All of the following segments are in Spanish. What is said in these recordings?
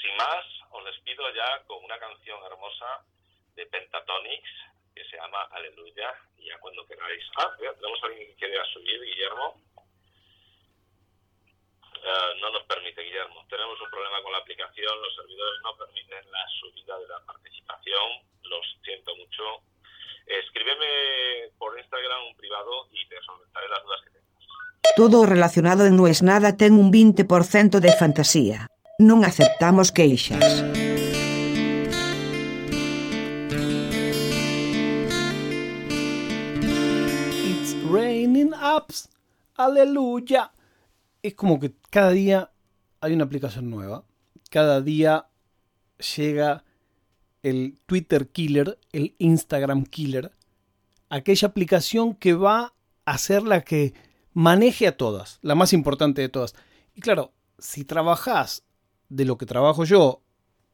sin más, os despido ya con una canción hermosa de Pentatonics que se llama Aleluya. Y ya cuando queráis. Ah, tenemos a alguien que quiere subir, Guillermo. Eh, no nos permite, Guillermo. Tenemos un problema con la aplicación. Los servidores no permiten la subida de la participación. Los siento mucho. Escríbeme por Instagram un privado y te solventaré las dudas que tengas. Todo relacionado en No es Nada ten un 20% de fantasía. Non aceptamos queixas. It's raining apps. Aleluya. Es como que cada día hay una aplicación nueva. Cada día llega el Twitter Killer, el Instagram Killer. Aquella aplicación que va a ser la que maneje a todas, la más importante de todas. Y claro, si trabajas de lo que trabajo yo,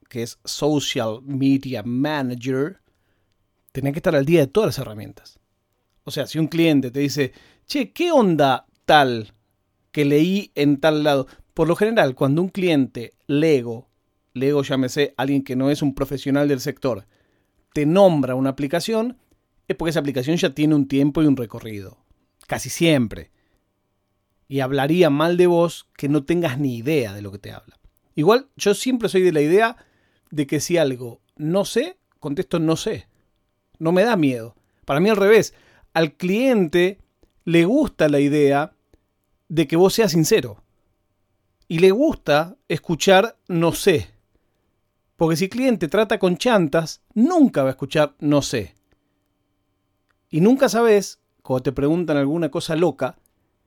que es Social Media Manager, tenés que estar al día de todas las herramientas. O sea, si un cliente te dice, che, ¿qué onda tal que leí en tal lado? Por lo general, cuando un cliente, Lego, Lego llámese alguien que no es un profesional del sector, te nombra una aplicación, es porque esa aplicación ya tiene un tiempo y un recorrido. Casi siempre. Y hablaría mal de vos que no tengas ni idea de lo que te habla. Igual yo siempre soy de la idea de que si algo no sé, contesto no sé. No me da miedo. Para mí al revés. Al cliente le gusta la idea de que vos seas sincero. Y le gusta escuchar no sé. Porque si el cliente trata con chantas, nunca va a escuchar no sé. Y nunca sabes, cuando te preguntan alguna cosa loca,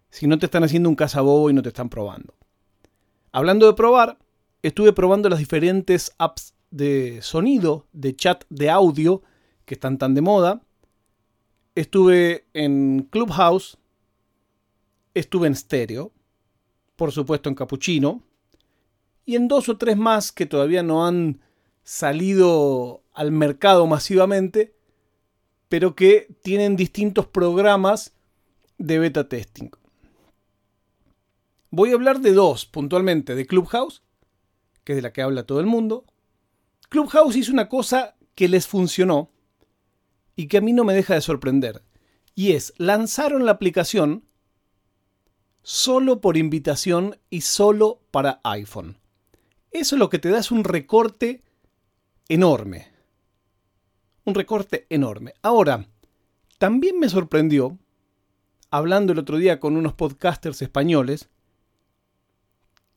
si no te están haciendo un cazabobo y no te están probando. Hablando de probar, estuve probando las diferentes apps de sonido, de chat, de audio que están tan de moda. Estuve en Clubhouse, estuve en Stereo, por supuesto en Cappuccino, y en dos o tres más que todavía no han salido al mercado masivamente, pero que tienen distintos programas de beta testing. Voy a hablar de dos puntualmente, de Clubhouse, que es de la que habla todo el mundo. Clubhouse hizo una cosa que les funcionó y que a mí no me deja de sorprender. Y es, lanzaron la aplicación solo por invitación y solo para iPhone. Eso lo que te da es un recorte enorme. Un recorte enorme. Ahora, también me sorprendió, hablando el otro día con unos podcasters españoles,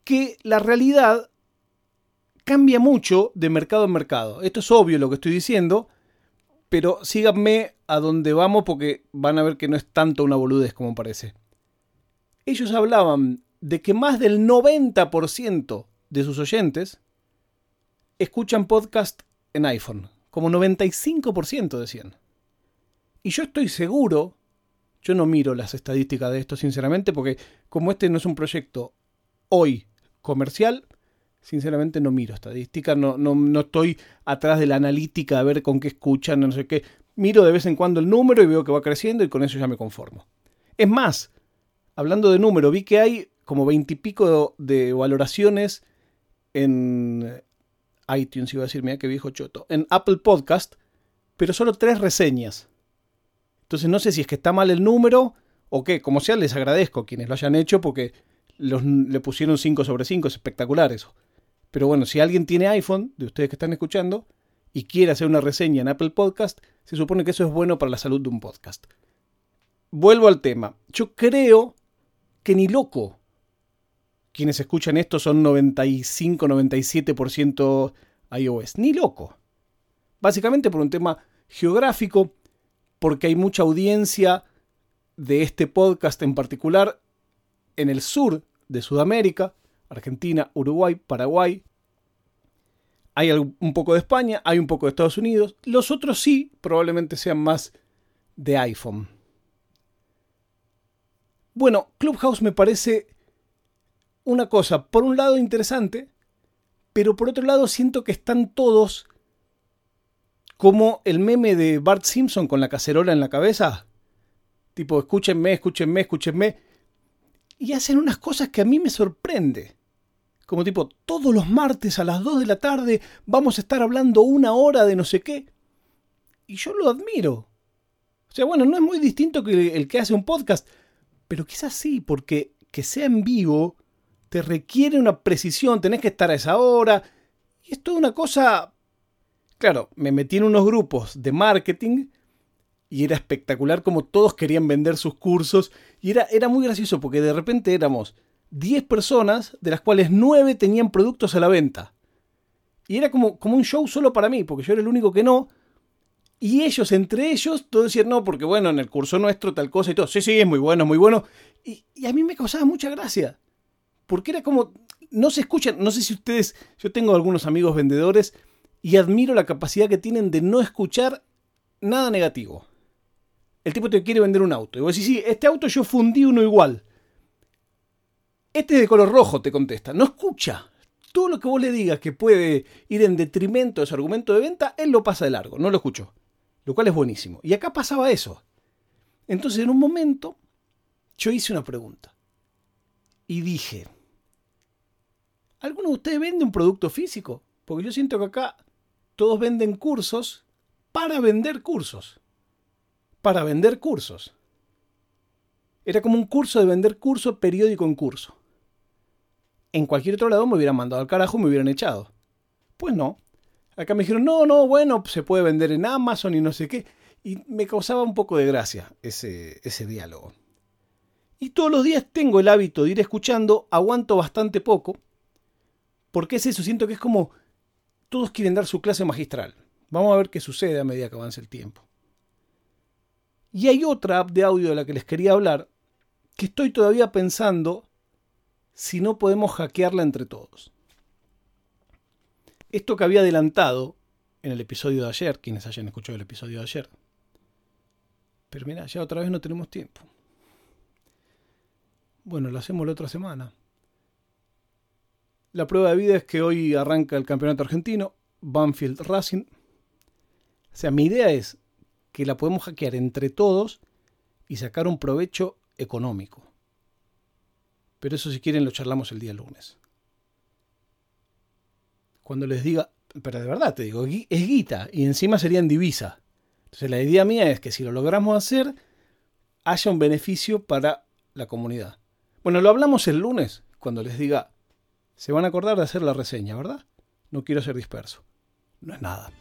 que la realidad cambia mucho de mercado en mercado. Esto es obvio lo que estoy diciendo, pero síganme a donde vamos porque van a ver que no es tanto una boludez como parece. Ellos hablaban de que más del 90% de sus oyentes escuchan podcast en iPhone, como 95% decían. Y yo estoy seguro, yo no miro las estadísticas de esto sinceramente, porque como este no es un proyecto hoy comercial, sinceramente no miro estadísticas, no, no, estoy atrás de la analítica a ver con qué escuchan, no sé qué. Miro de vez en cuando el número y veo que va creciendo y con eso ya me conformo. Es más, hablando de número, vi que hay como veintipico de valoraciones en iTunes, iba a decir, mira qué viejo choto, en Apple Podcast, pero solo tres reseñas. Entonces no sé si es que está mal el número o qué, como sea, les agradezco a quienes lo hayan hecho porque le pusieron 5 sobre 5, es espectacular eso. Pero bueno, si alguien tiene iPhone, de ustedes que están escuchando, y quiere hacer una reseña en Apple Podcast, se supone que eso es bueno para la salud de un podcast. Vuelvo al tema. Yo creo que ni loco. Quienes escuchan esto son 95-97% iOS. Ni loco. Básicamente por un tema geográfico, porque hay mucha audiencia de este podcast en particular en el sur de Sudamérica, Argentina, Uruguay, Paraguay. Hay un poco de España, hay un poco de Estados Unidos. Los otros sí, probablemente sean más de iPhone. Bueno, Clubhouse me parece una cosa, por un lado interesante, pero por otro lado siento que están todos como el meme de Bart Simpson con la cacerola en la cabeza. Tipo, escúchenme, escúchenme, escúchenme y hacen unas cosas que a mí me sorprende. Como tipo, todos los martes a las 2 de la tarde vamos a estar hablando una hora de no sé qué. Y yo lo admiro. O sea, bueno, no es muy distinto que el que hace un podcast, pero quizás sí, porque que sea en vivo te requiere una precisión, tenés que estar a esa hora. Y es toda una cosa... Claro, me metí en unos grupos de marketing y era espectacular como todos querían vender sus cursos y era, era muy gracioso porque de repente éramos 10 personas, de las cuales 9 tenían productos a la venta. Y era como, como un show solo para mí, porque yo era el único que no. Y ellos, entre ellos, todos decían, no, porque bueno, en el curso nuestro tal cosa y todo. Sí, sí, es muy bueno, muy bueno. Y, y a mí me causaba mucha gracia. Porque era como, no se escuchan, no sé si ustedes, yo tengo algunos amigos vendedores y admiro la capacidad que tienen de no escuchar nada negativo. El tipo te quiere vender un auto. Y vos decís, sí, este auto yo fundí uno igual. Este es de color rojo, te contesta. No escucha. Todo lo que vos le digas que puede ir en detrimento de su argumento de venta, él lo pasa de largo, no lo escuchó. Lo cual es buenísimo. Y acá pasaba eso. Entonces, en un momento, yo hice una pregunta. Y dije, ¿alguno de ustedes vende un producto físico? Porque yo siento que acá todos venden cursos para vender cursos para vender cursos. Era como un curso de vender curso periódico en curso. En cualquier otro lado me hubieran mandado al carajo y me hubieran echado. Pues no. Acá me dijeron, no, no, bueno, se puede vender en Amazon y no sé qué. Y me causaba un poco de gracia ese, ese diálogo. Y todos los días tengo el hábito de ir escuchando, aguanto bastante poco, porque es eso, siento que es como todos quieren dar su clase magistral. Vamos a ver qué sucede a medida que avance el tiempo. Y hay otra app de audio de la que les quería hablar, que estoy todavía pensando si no podemos hackearla entre todos. Esto que había adelantado en el episodio de ayer, quienes hayan escuchado el episodio de ayer. Pero mira, ya otra vez no tenemos tiempo. Bueno, lo hacemos la otra semana. La prueba de vida es que hoy arranca el campeonato argentino, Banfield Racing. O sea, mi idea es que la podemos hackear entre todos y sacar un provecho económico. Pero eso si quieren lo charlamos el día lunes. Cuando les diga, pero de verdad te digo, es guita y encima sería en divisa. Entonces la idea mía es que si lo logramos hacer, haya un beneficio para la comunidad. Bueno, lo hablamos el lunes, cuando les diga, se van a acordar de hacer la reseña, ¿verdad? No quiero ser disperso. No es nada.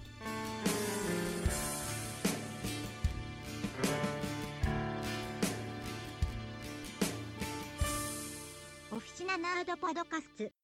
ドパドカスツ